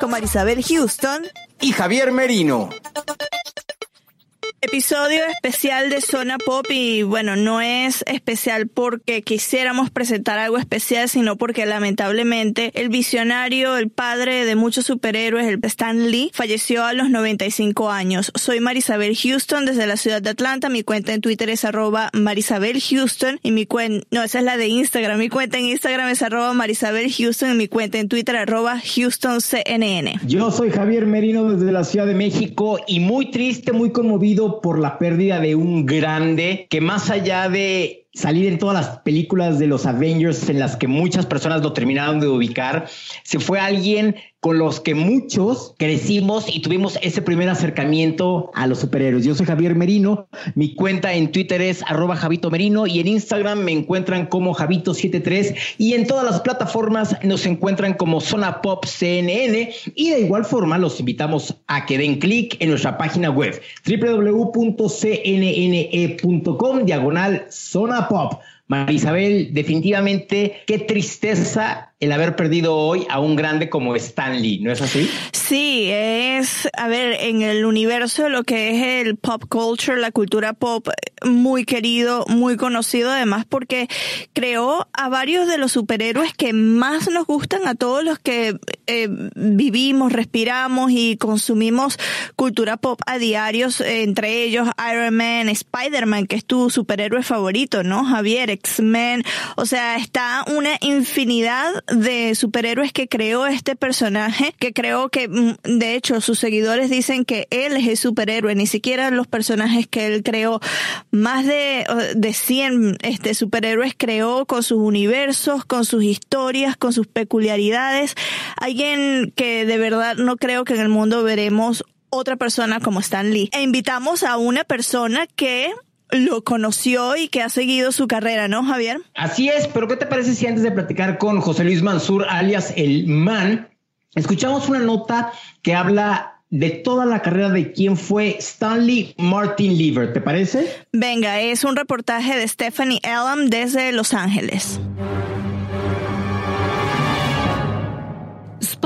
con Marisabel Houston. y Javier Merino. Episodio especial de Zona Pop y bueno, no es especial porque quisiéramos presentar algo especial, sino porque lamentablemente el visionario, el padre de muchos superhéroes, el Stan Lee, falleció a los 95 años. Soy Marisabel Houston desde la ciudad de Atlanta. Mi cuenta en Twitter es arroba Marisabel Houston y mi cuenta, no, esa es la de Instagram. Mi cuenta en Instagram es arroba Marisabel Houston y mi cuenta en Twitter arroba HoustonCNN. Yo soy Javier Merino desde la Ciudad de México y muy triste, muy conmovido por la pérdida de un grande que más allá de salir en todas las películas de los Avengers en las que muchas personas lo terminaron de ubicar, se fue alguien con los que muchos crecimos y tuvimos ese primer acercamiento a los superhéroes. Yo soy Javier Merino, mi cuenta en Twitter es arroba Javito Merino y en Instagram me encuentran como Javito73 y en todas las plataformas nos encuentran como Zona Pop CNN y de igual forma los invitamos a que den clic en nuestra página web www.cnne.com diagonal Pop. Marisabel, definitivamente qué tristeza el haber perdido hoy a un grande como Stan Lee, ¿no es así? Sí, es, a ver, en el universo lo que es el pop culture, la cultura pop, muy querido, muy conocido, además porque creó a varios de los superhéroes que más nos gustan a todos los que eh, vivimos, respiramos y consumimos cultura pop a diarios, entre ellos Iron Man, Spider-Man, que es tu superhéroe favorito, ¿no? Javier, X-Men, o sea, está una infinidad de superhéroes que creó este personaje, que creo que, mm, de hecho, sus seguidores dicen que él es el superhéroe, ni siquiera los personajes que él creó. Más de, de 100 este, superhéroes creó con sus universos, con sus historias, con sus peculiaridades. Alguien que de verdad no creo que en el mundo veremos otra persona como Stan Lee. E invitamos a una persona que lo conoció y que ha seguido su carrera, ¿no, Javier? Así es, pero ¿qué te parece si antes de platicar con José Luis Mansur, alias El Man, escuchamos una nota que habla de toda la carrera de quién fue Stanley Martin Lever, ¿te parece? Venga, es un reportaje de Stephanie Elam desde Los Ángeles.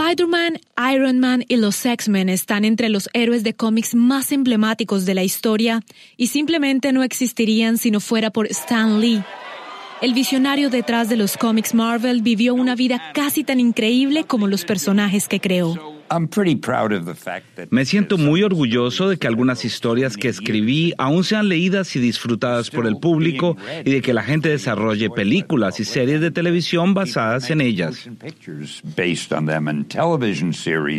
Spider-Man, Iron Man y los X-Men están entre los héroes de cómics más emblemáticos de la historia y simplemente no existirían si no fuera por Stan Lee. El visionario detrás de los cómics Marvel vivió una vida casi tan increíble como los personajes que creó. Me siento muy orgulloso de que algunas historias que escribí aún sean leídas y disfrutadas por el público y de que la gente desarrolle películas y series de televisión basadas en ellas.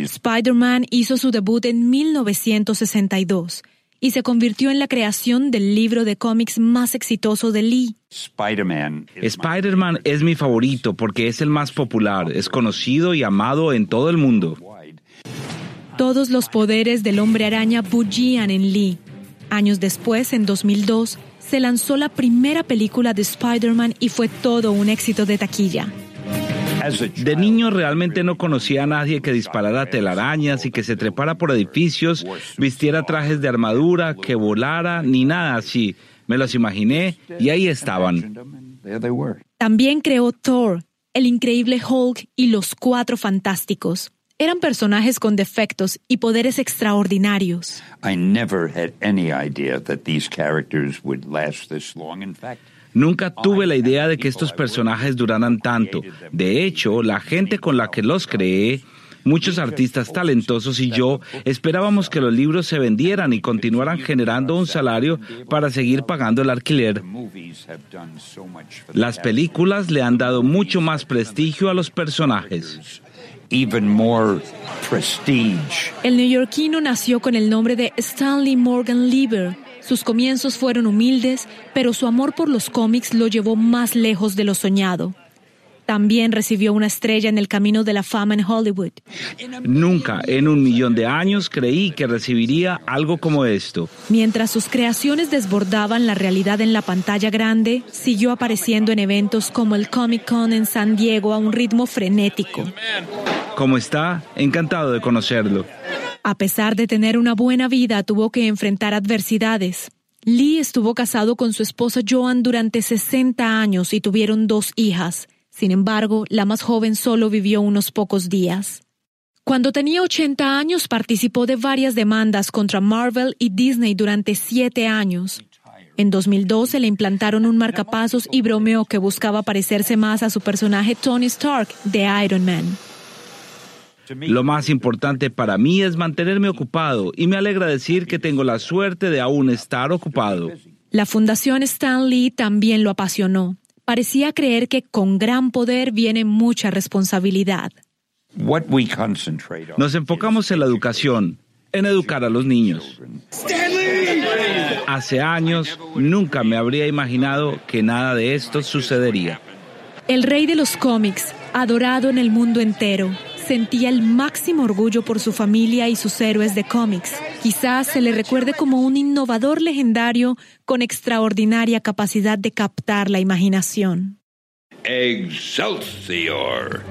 Spider-Man hizo su debut en 1962 y se convirtió en la creación del libro de cómics más exitoso de Lee. Spider-Man es mi favorito porque es el más popular, es conocido y amado en todo el mundo. Todos los poderes del hombre araña bullían en Lee. Años después, en 2002, se lanzó la primera película de Spider-Man y fue todo un éxito de taquilla. De niño realmente no conocía a nadie que disparara telarañas y que se trepara por edificios, vistiera trajes de armadura, que volara, ni nada así. Me los imaginé y ahí estaban. También creó Thor, el increíble Hulk y los Cuatro Fantásticos. Eran personajes con defectos y poderes extraordinarios. Nunca tuve la idea de que estos personajes duraran tanto. De hecho, la gente con la que los creé Muchos artistas talentosos y yo esperábamos que los libros se vendieran y continuaran generando un salario para seguir pagando el alquiler. Las películas le han dado mucho más prestigio a los personajes. El neoyorquino nació con el nombre de Stanley Morgan Lieber. Sus comienzos fueron humildes, pero su amor por los cómics lo llevó más lejos de lo soñado. También recibió una estrella en el camino de la fama en Hollywood. Nunca en un millón de años creí que recibiría algo como esto. Mientras sus creaciones desbordaban la realidad en la pantalla grande, siguió apareciendo en eventos como el Comic Con en San Diego a un ritmo frenético. ¿Cómo está? Encantado de conocerlo. A pesar de tener una buena vida, tuvo que enfrentar adversidades. Lee estuvo casado con su esposa Joan durante 60 años y tuvieron dos hijas. Sin embargo, la más joven solo vivió unos pocos días. Cuando tenía 80 años participó de varias demandas contra Marvel y Disney durante siete años. En 2012 le implantaron un marcapasos y bromeó que buscaba parecerse más a su personaje Tony Stark de Iron Man. Lo más importante para mí es mantenerme ocupado y me alegra decir que tengo la suerte de aún estar ocupado. La Fundación Stan Lee también lo apasionó parecía creer que con gran poder viene mucha responsabilidad. Nos enfocamos en la educación, en educar a los niños. Hace años nunca me habría imaginado que nada de esto sucedería. El rey de los cómics, adorado en el mundo entero, sentía el máximo orgullo por su familia y sus héroes de cómics. Quizás se le recuerde como un innovador legendario con extraordinaria capacidad de captar la imaginación. Excelsior.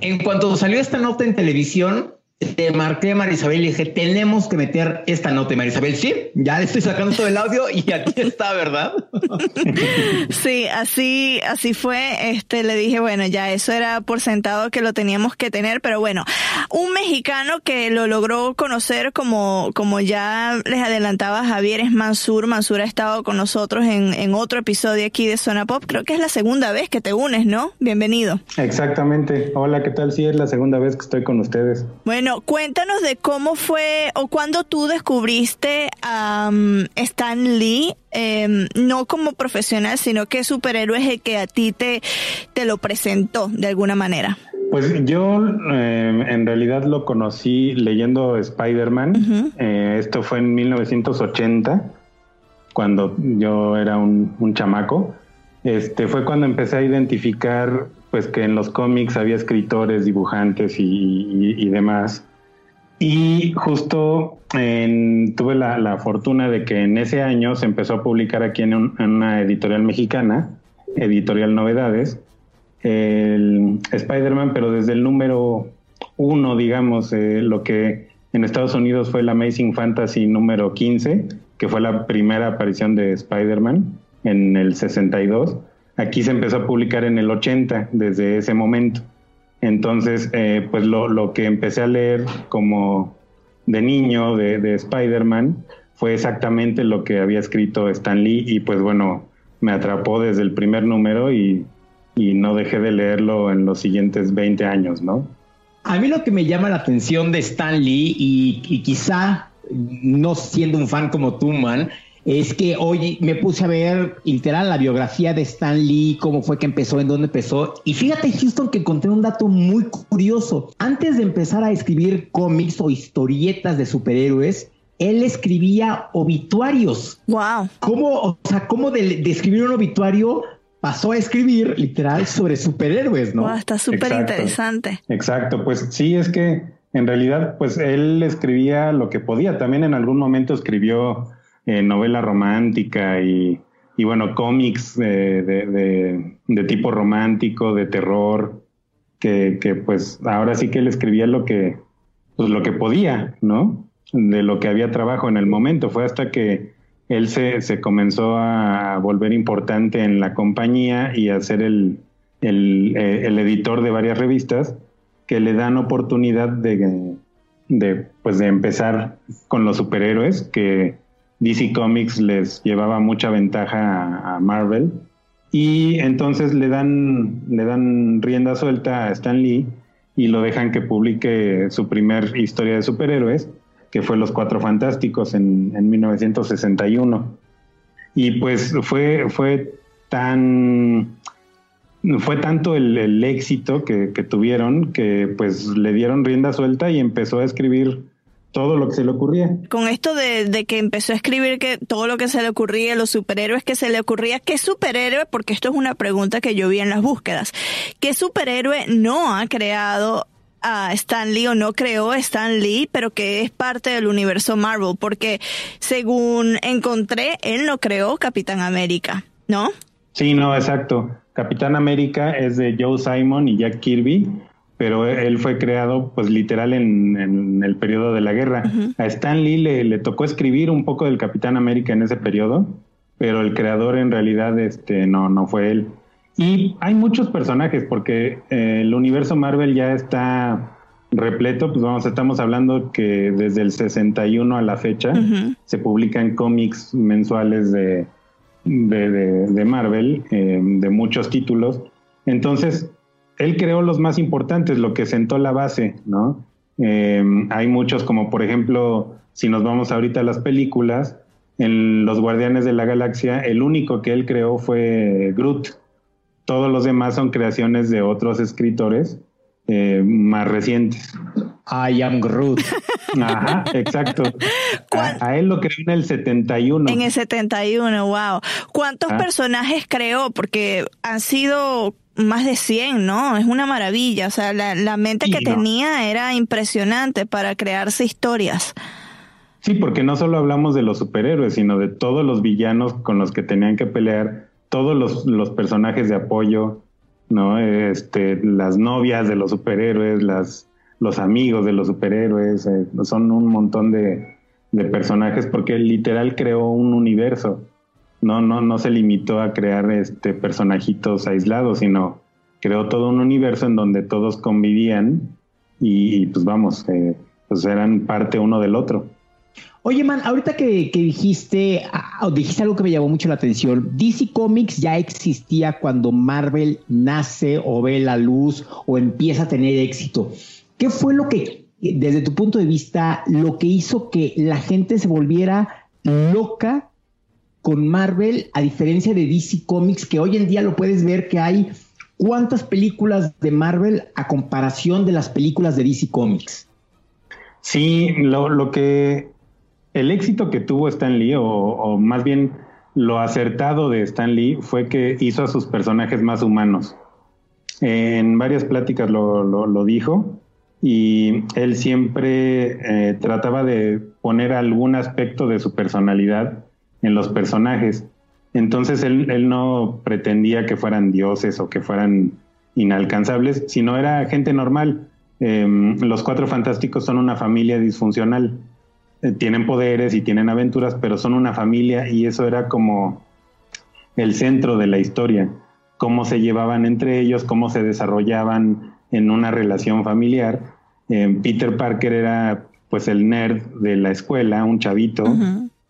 En cuanto salió esta nota en televisión, te marqué a Marisabel y dije, tenemos que meter esta nota. Y Marisabel, sí, ya le estoy sacando todo el audio y aquí está, ¿verdad? sí, así, así fue. Este, le dije, bueno, ya eso era por sentado que lo teníamos que tener, pero bueno, un mexicano que lo logró conocer como, como ya les adelantaba Javier es Mansur. Mansur ha estado con nosotros en, en otro episodio aquí de Zona Pop. Creo que es la segunda vez que te unes, ¿no? Bienvenido. Exactamente. Hola, ¿qué tal? Sí, es la segunda vez que estoy con ustedes. Bueno, cuéntanos de cómo fue o cuándo tú descubriste a um, Stan Lee, em, no como profesional, sino que superhéroe es el que a ti te, te lo presentó de alguna manera. Pues yo em, en realidad lo conocí leyendo Spider-Man. Eh, esto fue en 1980, cuando yo era un, un chamaco. Este fue cuando empecé a identificar pues que en los cómics había escritores, dibujantes y, demás. Y justo tuve la, fortuna de que en ese año se empezó a publicar aquí en, una editorial mexicana, Editorial Novedades, el Spider-Man, pero desde el número uno, digamos, eh, lo que en Estados Unidos fue el Amazing Fantasy número 15, que fue la primera aparición de Spider-Man en el 62 Aquí se empezó a publicar en el 80, desde ese momento. Entonces, eh, pues lo, que empecé a leer como de niño de, Spider-Man fue exactamente lo que había escrito Stan Lee y pues bueno, me atrapó desde el primer número y, no dejé de leerlo en los siguientes 20 años, ¿no? A mí lo que me llama la atención de Stan Lee y, quizá no siendo un fan como tú, man, es que hoy me puse a ver literal la biografía de Stan Lee, cómo fue que empezó, en dónde empezó. Y fíjate, Houston, que encontré un dato muy curioso. Antes de empezar a escribir cómics o historietas de superhéroes, él escribía obituarios. Wow. ¿Cómo, o sea, cómo de, escribir un obituario pasó a escribir literal sobre superhéroes, ¿no? está súper interesante. Exacto, pues sí, es que en realidad, pues él escribía lo que podía. También en algún momento escribió eh, novela romántica y, bueno, cómics de, tipo romántico, de terror, que, pues ahora sí que él escribía lo que, pues lo que podía, ¿no? De lo que había trabajo en el momento. Fue hasta que él se, se comenzó a volver importante en la compañía y a ser el, el, eh, el editor de varias revistas que le dan oportunidad de, de, pues de empezar con los superhéroes que DC Comics les llevaba mucha ventaja a, Marvel Y entonces le dan, le dan rienda suelta a Stan Lee y lo dejan que publique su primer historia de superhéroes, que fue Los Cuatro Fantásticos en, en 1961. Y pues fue, fue tan fue tanto el, éxito que, tuvieron que pues le dieron rienda suelta y empezó a escribir todo lo que se le ocurría. Con esto de, que empezó a escribir que todo lo que se le ocurría, los superhéroes que se le ocurría, ¿qué superhéroe? Porque esto es una pregunta que yo vi en las búsquedas. ¿Qué superhéroe no ha creado a Stan Lee o no creó Stan Lee, pero que es parte del universo Marvel? Porque según encontré, él no creó Capitán América, ¿no? Sí, no, exacto. Capitán América es de Joe Simon y Jack Kirby, pero él fue creado pues literal en, el periodo de la guerra. A Stan Lee le, tocó escribir un poco del Capitán América en ese periodo, pero el creador en realidad este, no, no fue él. Y hay muchos personajes porque eh, el universo Marvel ya está repleto, pues vamos, estamos hablando que desde el 61 a la fecha se publican cómics mensuales de de, Marvel, eh, de muchos títulos. Entonces, él creó los más importantes, lo que sentó la base, ¿no? Eh, hay muchos, como por ejemplo, si nos vamos ahorita a las películas, en Los Guardianes de la Galaxia, el único que él creó fue Groot. Todos los demás son creaciones de otros escritores eh, más recientes. I am Groot. Ajá, exacto. A, él lo creó en el 71. En el 71, wow. ¿Cuántos ah. personajes creó? Porque han sido más de 100, ¿no? Es una maravilla. O sea, la, mente que tenía era impresionante para crearse historias. Sí, porque no solo hablamos de los superhéroes, sino de todos los villanos con los que tenían que pelear, todos los, los personajes de apoyo, ¿no? Este, las novias de los superhéroes, las los amigos de los superhéroes, eh, son un montón de, personajes porque literal creó un universo. No, no, no se limitó a crear este personajitos aislados, sino creó todo un universo en donde todos convivían y, pues vamos, eh, pues eran parte uno del otro. Oye, man, ahorita que, dijiste, ah, dijiste algo que me llamó mucho la atención. DC Comics ya existía cuando Marvel nace o ve la luz o empieza a tener éxito. ¿Qué fue lo que, desde tu punto de vista, lo que hizo que la gente se volviera loca con Marvel, a diferencia de DC Comics, que hoy en día lo puedes ver que hay cuántas películas de Marvel a comparación de las películas de DC Comics? Sí, lo, que el éxito que tuvo Stan Lee, o, más bien lo acertado de Stan Lee, fue que hizo a sus personajes más humanos. En varias pláticas lo dijo, y él siempre eh, trataba de poner algún aspecto de su personalidad en los personajes. Entonces él, no pretendía que fueran dioses o que fueran inalcanzables, sino era gente normal. Em, los cuatro fantásticos son una familia disfuncional. Eh, tienen poderes y tienen aventuras, pero son una familia y eso era como el centro de la historia. Cómo se llevaban entre ellos, cómo se desarrollaban en una relación familiar. Eh, Peter Parker era pues el nerd de la escuela, un chavito,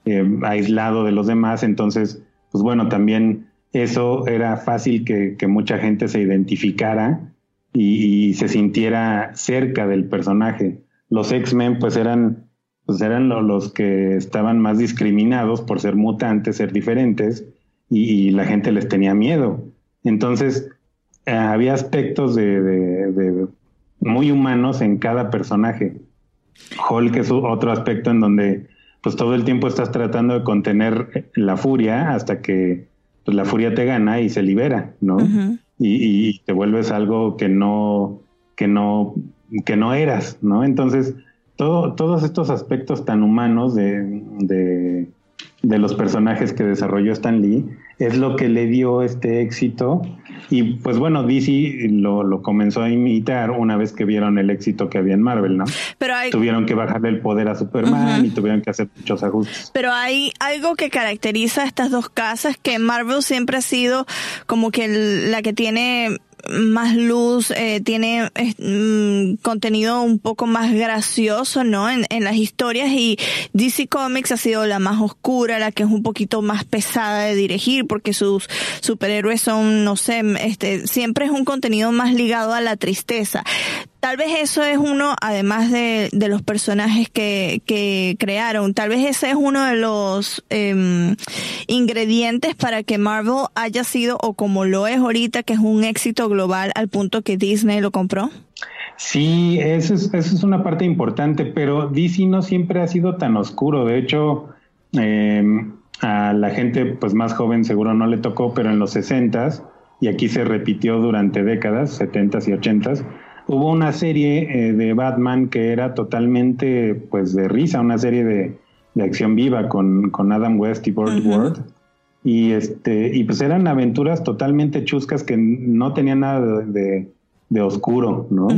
eh, aislado de los demás, entonces, pues bueno, también eso era fácil que, mucha gente se identificara y, se sintiera cerca del personaje. Los X-Men pues eran, pues eran los que estaban más discriminados por ser mutantes, ser diferentes, y, la gente les tenía miedo. Entonces, eh, había aspectos de, muy humanos en cada personaje. Hulk es otro aspecto en donde pues todo el tiempo estás tratando de contener la furia hasta que pues, la furia te gana y se libera, ¿no? y, te vuelves algo que no, que no, que no eras, ¿no? Entonces, todo, todos estos aspectos tan humanos de, de, de los personajes que desarrolló Stan Lee es lo que le dio este éxito. Y pues bueno, DC lo, comenzó a imitar una vez que vieron el éxito que había en Marvel, ¿no? Pero Tuvieron que bajarle el poder a Superman y tuvieron que hacer muchos ajustes. Pero hay algo que caracteriza a estas dos casas, que Marvel siempre ha sido como que la que tiene más luz, eh, tiene mm, contenido un poco más gracioso, ¿no? En, en las historias y DC Comics ha sido la más oscura, la que es un poquito más pesada de dirigir porque sus superhéroes son, no sé, este, siempre es un contenido más ligado a la tristeza. Tal vez eso es uno, además de, de los personajes que, que, crearon, tal vez ese es uno de los eh, ingredientes para que Marvel haya sido, o como lo es ahorita, que es un éxito global al punto que Disney lo compró. Sí, eso es, eso es una parte importante, pero DC no siempre ha sido tan oscuro. De hecho, eh, a la gente pues más joven seguro no le tocó, pero en los 60s, y aquí se repitió durante décadas, 70s y 80s, hubo una serie eh, de Batman que era totalmente pues de risa, una serie de, de acción viva con, con, Adam West y Burt Ward. Y este, y pues eran aventuras totalmente chuscas que no tenían nada de, de oscuro, ¿no?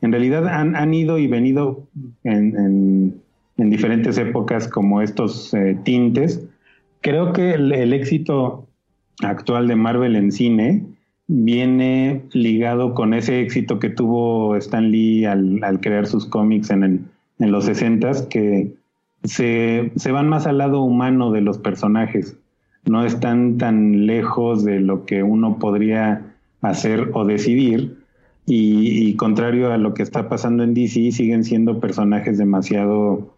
En realidad han, han, ido y venido en, en, en diferentes épocas como estos eh, tintes. Creo que el, el éxito actual de Marvel en cine viene ligado con ese éxito que tuvo Stan Lee al, al crear sus cómics en, el, en los 60 que se, se, van más al lado humano de los personajes, no están tan lejos de lo que uno podría hacer o decidir, y, y contrario a lo que está pasando en DC, siguen siendo personajes demasiado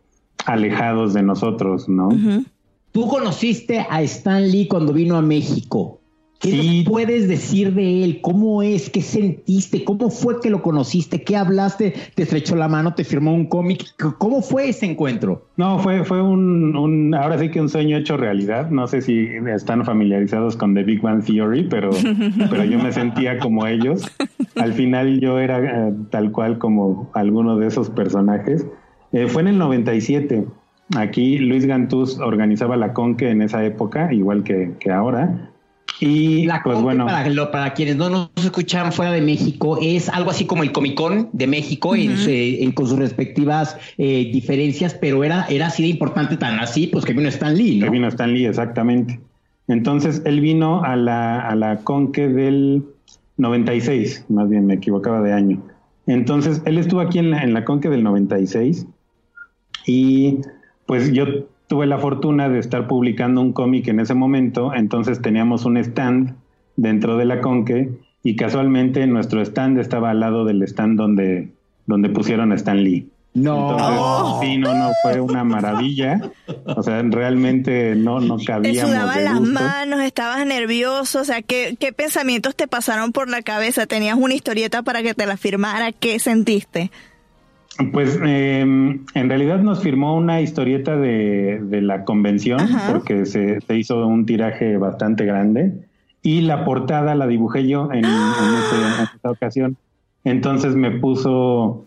alejados de nosotros, ¿no? Uh -huh. Tú conociste a Stan Lee cuando vino a México. ¿Qué sí. nos puedes decir de él? ¿Cómo es? ¿Qué sentiste? ¿Cómo fue que lo conociste? ¿Qué hablaste? ¿Te estrechó la mano? ¿Te firmó un cómic? ¿Cómo fue ese encuentro? No, fue, fue un, un, ahora sí que un sueño hecho realidad. No sé si están familiarizados con The Big Bang Theory, pero, pero yo me sentía como ellos. Al final yo era eh, tal cual como alguno de esos personajes. Eh, fue en el 97. Aquí Luis Gantús organizaba la Conque en esa época, igual que, que ahora. Y la pues bueno. Para, lo, para, quienes no nos escuchan fuera de México, es algo así como el Comic Con de México, uh -huh. en, en, con sus respectivas eh, diferencias, pero era, era así de importante, tan así, pues que vino Stan Lee, ¿no? Que vino Stan Lee, exactamente. Entonces él vino a la, a la Conque del 96, más bien me equivocaba de año. Entonces él estuvo aquí en la, en la Conque del 96 y pues yo tuve la fortuna de estar publicando un cómic en ese momento, entonces teníamos un stand dentro de la Conque y casualmente nuestro stand estaba al lado del stand donde, donde pusieron a Stan Lee. No. Entonces, oh. sí, no, no, fue una maravilla. O sea, realmente no, no cabíamos. Te sudaban las manos, estabas nervioso. O sea, ¿qué, ¿qué pensamientos te pasaron por la cabeza? ¿Tenías una historieta para que te la firmara? ¿Qué sentiste? Pues eh, en realidad nos firmó una historieta de, de la convención Ajá. porque se, se, hizo un tiraje bastante grande y la portada la dibujé yo en, ¡Ah! en, ese, en esa ocasión. Entonces me puso,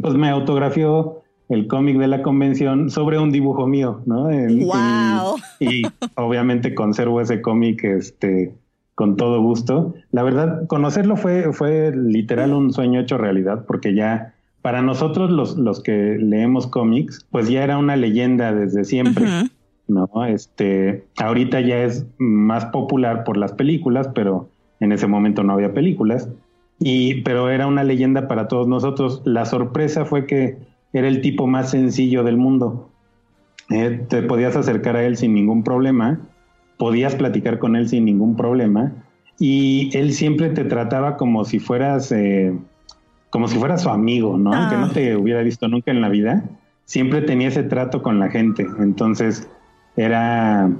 pues me autografió el cómic de la convención sobre un dibujo mío, ¿no? Wow. y, y obviamente conservo ese cómic este, con todo gusto. La verdad, conocerlo fue, fue literal un sueño hecho realidad porque ya para nosotros los, los que leemos cómics, pues ya era una leyenda desde siempre. Uh -huh. ¿no? Este, ahorita ya es más popular por las películas, pero en ese momento no había películas. Y, pero era una leyenda para todos nosotros. La sorpresa fue que era el tipo más sencillo del mundo. Eh, te podías acercar a él sin ningún problema, podías platicar con él sin ningún problema, y él siempre te trataba como si fueras eh, como si fuera su amigo, ¿no? Ah. Aunque no te hubiera visto nunca en la vida, siempre tenía ese trato con la gente. Entonces, era,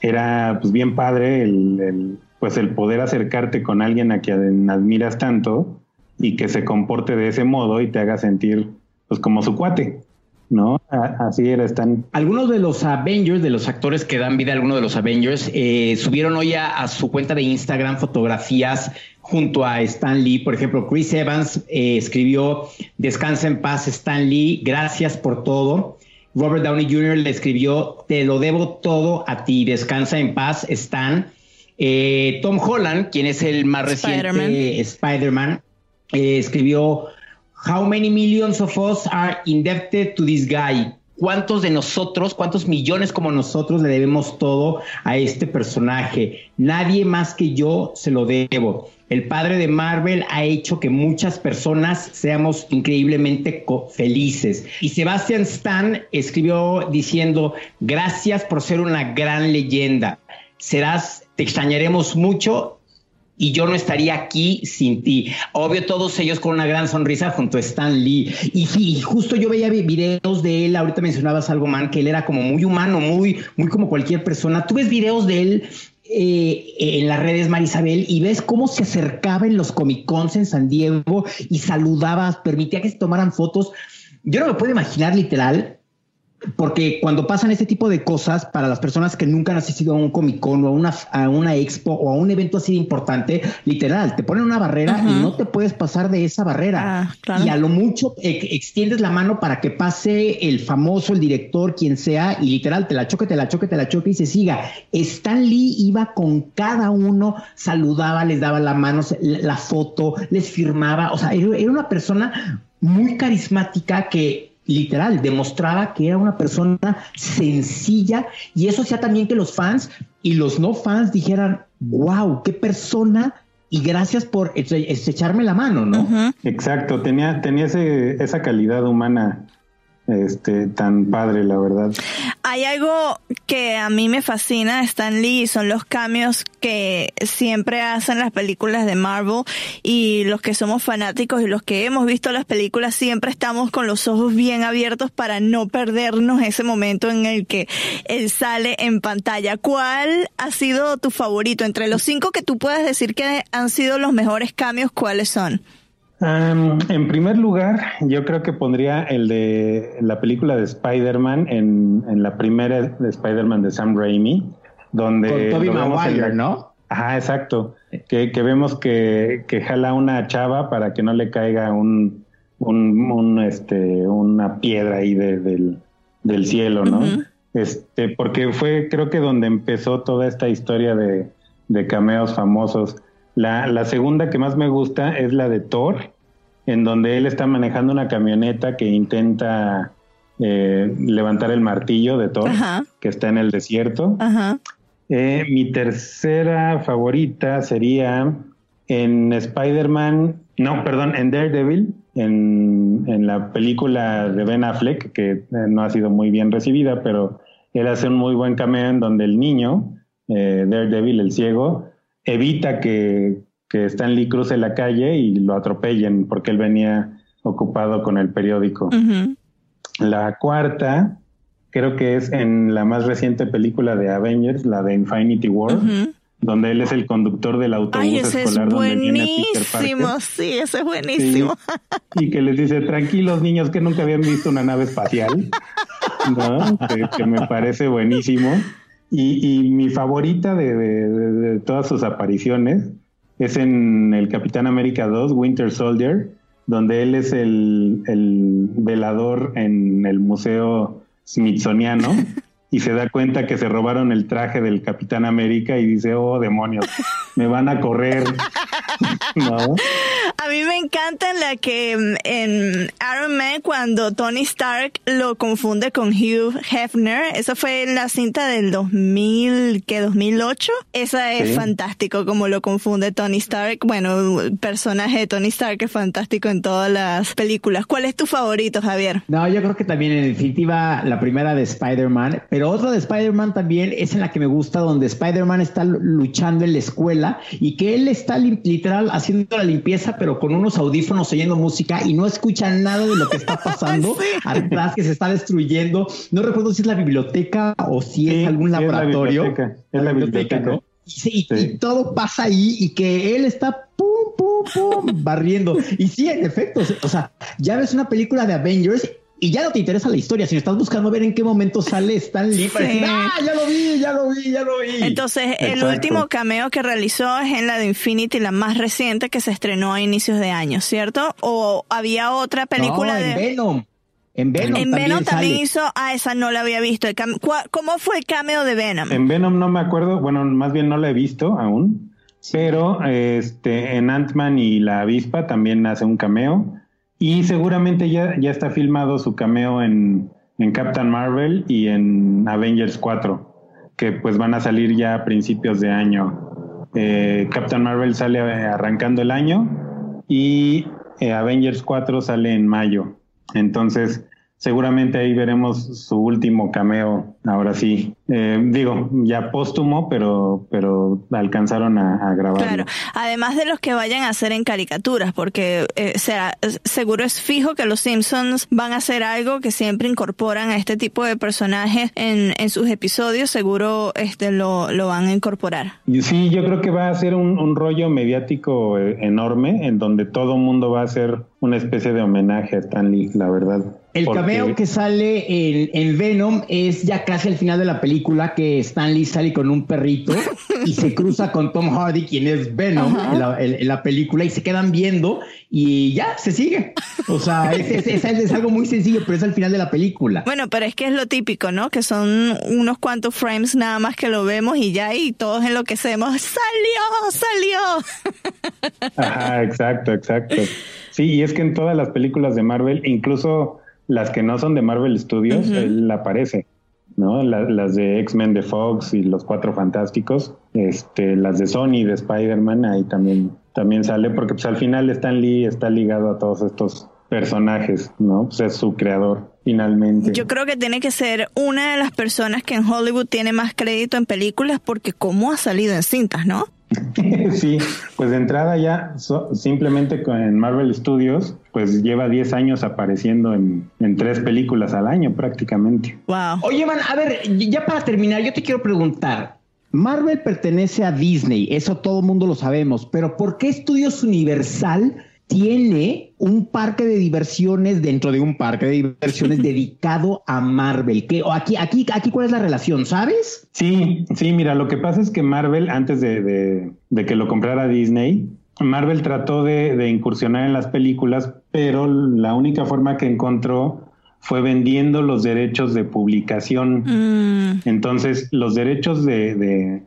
era pues bien padre el, el, pues el poder acercarte con alguien a quien admiras tanto y que se comporte de ese modo y te haga sentir pues como su cuate. ¿No? Así era, están. Algunos de los Avengers, de los actores que dan vida a algunos de los Avengers, eh, subieron hoy a, a, su cuenta de Instagram fotografías junto a Stan Lee. Por ejemplo, Chris Evans eh, escribió Descansa en paz, Stan Lee, gracias por todo. Robert Downey Jr. le escribió Te lo debo todo a ti, descansa en paz, Stan. Eh, Tom Holland, quien es el más reciente Spider-Man, eh, escribió How many millions of us are indebted to this guy? ¿Cuántos de nosotros, cuántos millones como nosotros le debemos todo a este personaje? Nadie más que yo se lo debo. el padre de Marvel ha hecho que muchas personas seamos increíblemente felices. Y Sebastian Stan escribió diciendo, gracias por ser una gran leyenda. Serás, te extrañaremos mucho y yo no estaría aquí sin ti. Obvio, todos ellos con una gran sonrisa junto a Stan Lee. Y, y, justo yo veía videos de él, ahorita mencionabas algo, man, que él era como muy humano, muy, muy como cualquier persona. Tú ves videos de él eh, en las redes Marisabel y ves cómo se acercaba en los Comic Cons en San Diego y saludaba, permitía que se tomaran fotos. Yo no me puedo imaginar literal porque cuando pasan este tipo de cosas, para las personas que nunca han asistido a un Comic Con o a una, a una expo o a un evento así de importante, literal, te ponen una barrera y no te puedes pasar de esa barrera. Ah, y a lo mucho extiendes la mano para que pase el famoso, el director, quien sea, y literal, te la choque, te la choque, te la choque y se siga. Stan Lee iba con cada uno, saludaba, les daba la mano, la foto, les firmaba. O sea, era una persona muy carismática que literal, demostraba que era una persona sencilla y eso hacía también que los fans y los no fans dijeran, wow, qué persona y gracias por echarme la mano, ¿no? Exacto, tenía, tenía ese, esa calidad humana este, tan padre, la verdad. Hay algo que a mí me fascina Stan Lee, son los cambios que siempre hacen las películas de Marvel y los que somos fanáticos y los que hemos visto las películas siempre estamos con los ojos bien abiertos para no perdernos ese momento en el que él sale en pantalla. ¿Cuál ha sido tu favorito? Entre los cinco que tú puedes decir que han sido los mejores cambios, ¿cuáles son? En primer lugar, yo creo que pondría el de la película de Spider-Man en, en, la primera de Spider-Man de Sam Raimi, donde... Con Tobey Maguire, ¿no? Ajá, exacto. Que, que vemos que, que, jala una chava para que no le caiga un, un, un este, una piedra ahí de, del, del, cielo, ¿no? Este, porque fue, creo que donde empezó toda esta historia de, de cameos famosos la, segunda que más me gusta es la de Thor, en donde él está manejando una camioneta que intenta eh, levantar el martillo de Thor, que está en el desierto. Eh, mi tercera favorita sería en Spider-Man, no, perdón, en Daredevil, en, en, la película de Ben Affleck, que eh, no ha sido muy bien recibida, pero él hace un muy buen cameo en donde el niño, Daredevil, el ciego, evita que, que Stan Lee cruce la calle y lo atropellen porque él venía ocupado con el periódico. La cuarta, creo que es en la más reciente película de Avengers, la de Infinity War, donde él es el conductor del autobús Ay, ese escolar es buenísimo, sí, ese es buenísimo. y que les dice, tranquilos niños que nunca habían visto una nave espacial, ¿no? que me parece buenísimo. Y, mi favorita de, todas sus apariciones es en el Capitán América 2, Winter Soldier, donde él es el, el velador en el Museo Smithsoniano y se da cuenta que se robaron el traje del Capitán América y dice, oh demonios, me van a correr. ¿No? A mí me encanta en la que mm, en Iron Man cuando Tony Stark lo confunde con Hugh Hefner, eso fue en la cinta del 2000, que 2008, esa es fantástico como lo confunde Tony Stark, bueno, el personaje de Tony Stark es fantástico en todas las películas. ¿Cuál es tu favorito, Javier? No, yo creo que también en definitiva la primera de Spider-Man, pero otra de Spider-Man también es en la que me gusta, donde Spider-Man está luchando en la escuela y que él está literal haciendo la limpieza, pero con unos audífonos oyendo música y no escucha nada de lo que está pasando atrás que se está destruyendo. No recuerdo si es la biblioteca o si es algún laboratorio. Es la biblioteca, ¿no? Y, todo pasa ahí y que él está pum, pum, pum, barriendo. Y sí, en efecto, o sea, ya ves una película de Avengers y ya no te interesa la historia, sino estás buscando ver en qué momento sale Stan Lee para decir, ah, ya lo vi, ya lo vi, ya lo vi. Entonces, el último cameo que realizó es en la de Infinity, la más reciente que se estrenó a inicios de año, ¿cierto? ¿O había otra película en de... Venom. En Venom, en también, Venom también hizo, ah, esa no la había visto. ¿Cómo fue el cameo de Venom? En Venom no me acuerdo, bueno, más bien no la he visto aún, pero este en Ant-Man y la avispa también hace un cameo. Y seguramente ya, ya está filmado su cameo en, en Captain Marvel y en Avengers 4, que pues van a salir ya a principios de año. eh, Captain Marvel sale arrancando el año y eh, Avengers 4 sale en mayo. Entonces, seguramente ahí veremos su último cameo, ahora sí. Eh, digo, ya póstumo, pero, pero alcanzaron a, grabar. Claro, además de los que vayan a hacer en caricaturas, porque eh, sea, seguro es fijo que los Simpsons van a hacer algo que siempre incorporan a este tipo de personajes en, en sus episodios, seguro este lo, lo van a incorporar. Sí, yo creo que va a ser un, un rollo mediático eh, enorme en donde todo mundo va a hacer una especie de homenaje a Stan Lee, la verdad. El cameo que sale en, Venom es ya casi al final de la película que Stanley sale con un perrito y se cruza con Tom Hardy, quien es Venom en la, película, y se quedan viendo y ya se sigue. O sea, es, algo muy sencillo, pero es al final de la película. Bueno, pero es que es lo típico, ¿no? Que son unos cuantos frames nada más que lo vemos y ya y todos enloquecemos. ¡Salió! ¡Salió! Ajá, exacto, exacto. Sí, y es que en todas las películas de Marvel, incluso las que no son de Marvel Studios, él aparece, ¿no? las de X-Men de Fox y los Cuatro Fantásticos, este, las de Sony de Spider-Man, ahí también, también sale, porque pues al final Stan Lee está ligado a todos estos personajes, ¿no? Pues es su creador finalmente. Yo creo que tiene que ser una de las personas que en Hollywood tiene más crédito en películas porque cómo ha salido en cintas, ¿no? sí, pues de entrada ya simplemente con Marvel Studios, pues lleva 10 años apareciendo en, tres películas al año prácticamente. Wow. Oye, man, a ver, ya para terminar, yo te quiero preguntar. Marvel pertenece a Disney, eso todo el mundo lo sabemos, pero ¿por qué Estudios Universal tiene un parque de diversiones dentro de un parque de diversiones dedicado a Marvel. ¿Qué, o aquí, aquí, aquí, ¿cuál es la relación? ¿Sabes? Sí, sí, mira, lo que pasa es que Marvel, antes de, que lo comprara Disney, Marvel trató de, incursionar en las películas, pero la única forma que encontró fue vendiendo los derechos de publicación. Mm. Entonces, los derechos de,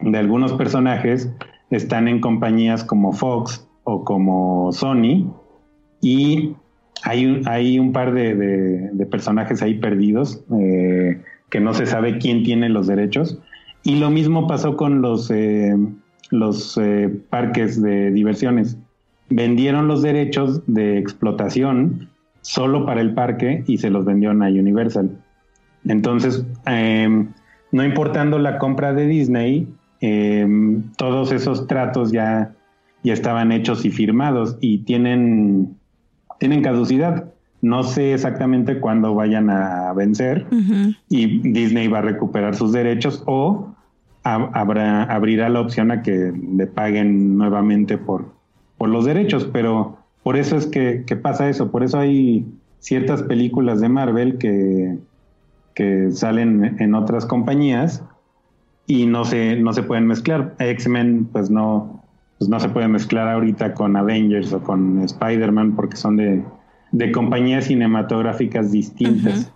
de algunos personajes están en compañías como Fox, o como Sony y hay un, hay un par de, personajes ahí perdidos eh, que no se sabe quién tiene los derechos y lo mismo pasó con los, eh, los eh, parques de diversiones. Vendieron los derechos de explotación solo para el parque y se los vendieron a Universal. Entonces, no importando la compra de Disney, todos esos tratos ya ya estaban hechos y firmados y tienen, tienen caducidad. No sé exactamente cuándo vayan a vencer y Disney va a recuperar sus derechos o habrá, abrirá la opción a que le paguen nuevamente por, por los derechos, pero por eso es que, pasa eso, por eso hay ciertas películas de Marvel que, que salen en otras compañías y no se, no se pueden mezclar. X-Men pues no, pues no se puede mezclar ahorita con Avengers o con Spider-Man porque son de, de compañías cinematográficas distintas.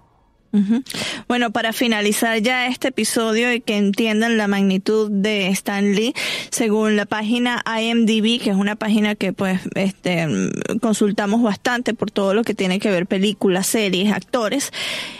Bueno, para finalizar ya este episodio y que entiendan la magnitud de Stan Lee, según la página IMDb, que es una página que pues este consultamos bastante por todo lo que tiene que ver películas, series, actores,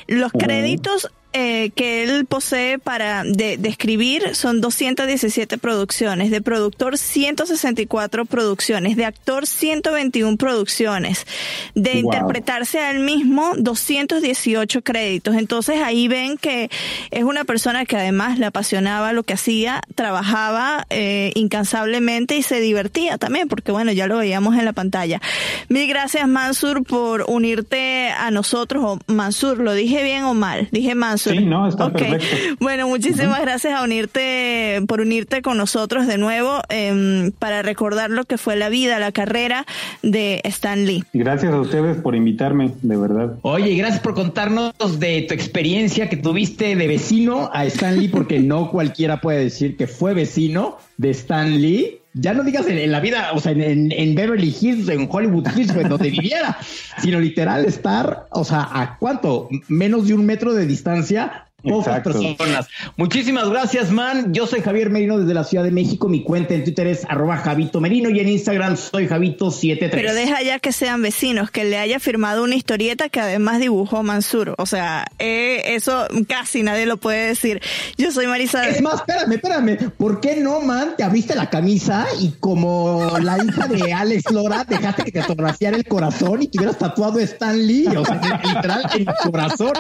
los créditos eh, que él posee para de, escribir son 217 producciones, de productor 164 producciones, de actor 121 producciones, de interpretarse a él mismo 218 créditos. Entonces ahí ven que es una persona que además le apasionaba lo que hacía, trabajaba eh, incansablemente y se divertía también, porque bueno, ya lo veíamos en la pantalla. Mil gracias Mansur por unirte a nosotros, o Mansur, ¿lo dije bien o mal? Dije Mansur. Sí, no, está perfecto. Bueno, muchísimas gracias a unirte, por unirte con nosotros de nuevo em, para recordar lo que fue la vida, la carrera de Stan Lee. Gracias a ustedes por invitarme, de verdad. Oye, gracias por contarnos de tu experiencia que tuviste de vecino a Stan Lee, porque no cualquiera puede decir que fue vecino de Stan Lee ya no digas en, la vida, o sea, en, en, Beverly Hills, en Hollywood Hills, en donde viviera, sino literal estar, o sea, ¿a cuánto? Menos de un metro de distancia pocas personas. Muchísimas gracias, man. Yo soy Javier Merino desde la Ciudad de México. Mi cuenta en Twitter es arroba Javito Merino y en Instagram soy Javito73. Pero deja ya que sean vecinos, que le haya firmado una historieta que además dibujó Mansur. O sea, eh, eso casi nadie lo puede decir. Yo soy Marisa. Es más, espérame, espérame. ¿Por qué no, man? Te abriste la camisa y como la hija de Alex Lora, dejaste que te fotografiara el corazón y te hubieras tatuado Stan Lee. O sea, literal, en el corazón.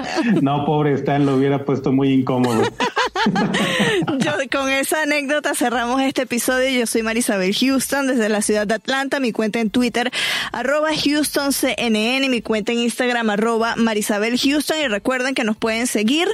No, pobre Stan, lo hubiera puesto muy incómodo. Yo, con esa anécdota cerramos este episodio. Yo soy Marisabel Houston desde la ciudad de Atlanta. Mi cuenta en Twitter, arroba HoustonCNN. Mi cuenta en Instagram, arroba Marisabel Houston. Y recuerden que nos pueden seguir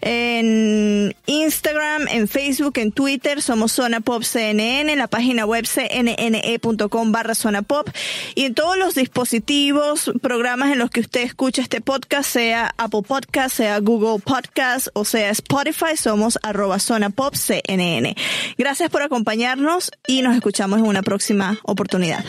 en Instagram, en Facebook, en Twitter. Somos Zona Pop CNN. En la página web cnne.com barra Zona Pop. Y en todos los dispositivos, programas en los que usted escucha este podcast, sea Apple Podcast, sea Google Podcast o sea Spotify, somos arroba Pop. Gracias por acompañarnos y nos escuchamos en una próxima oportunidad.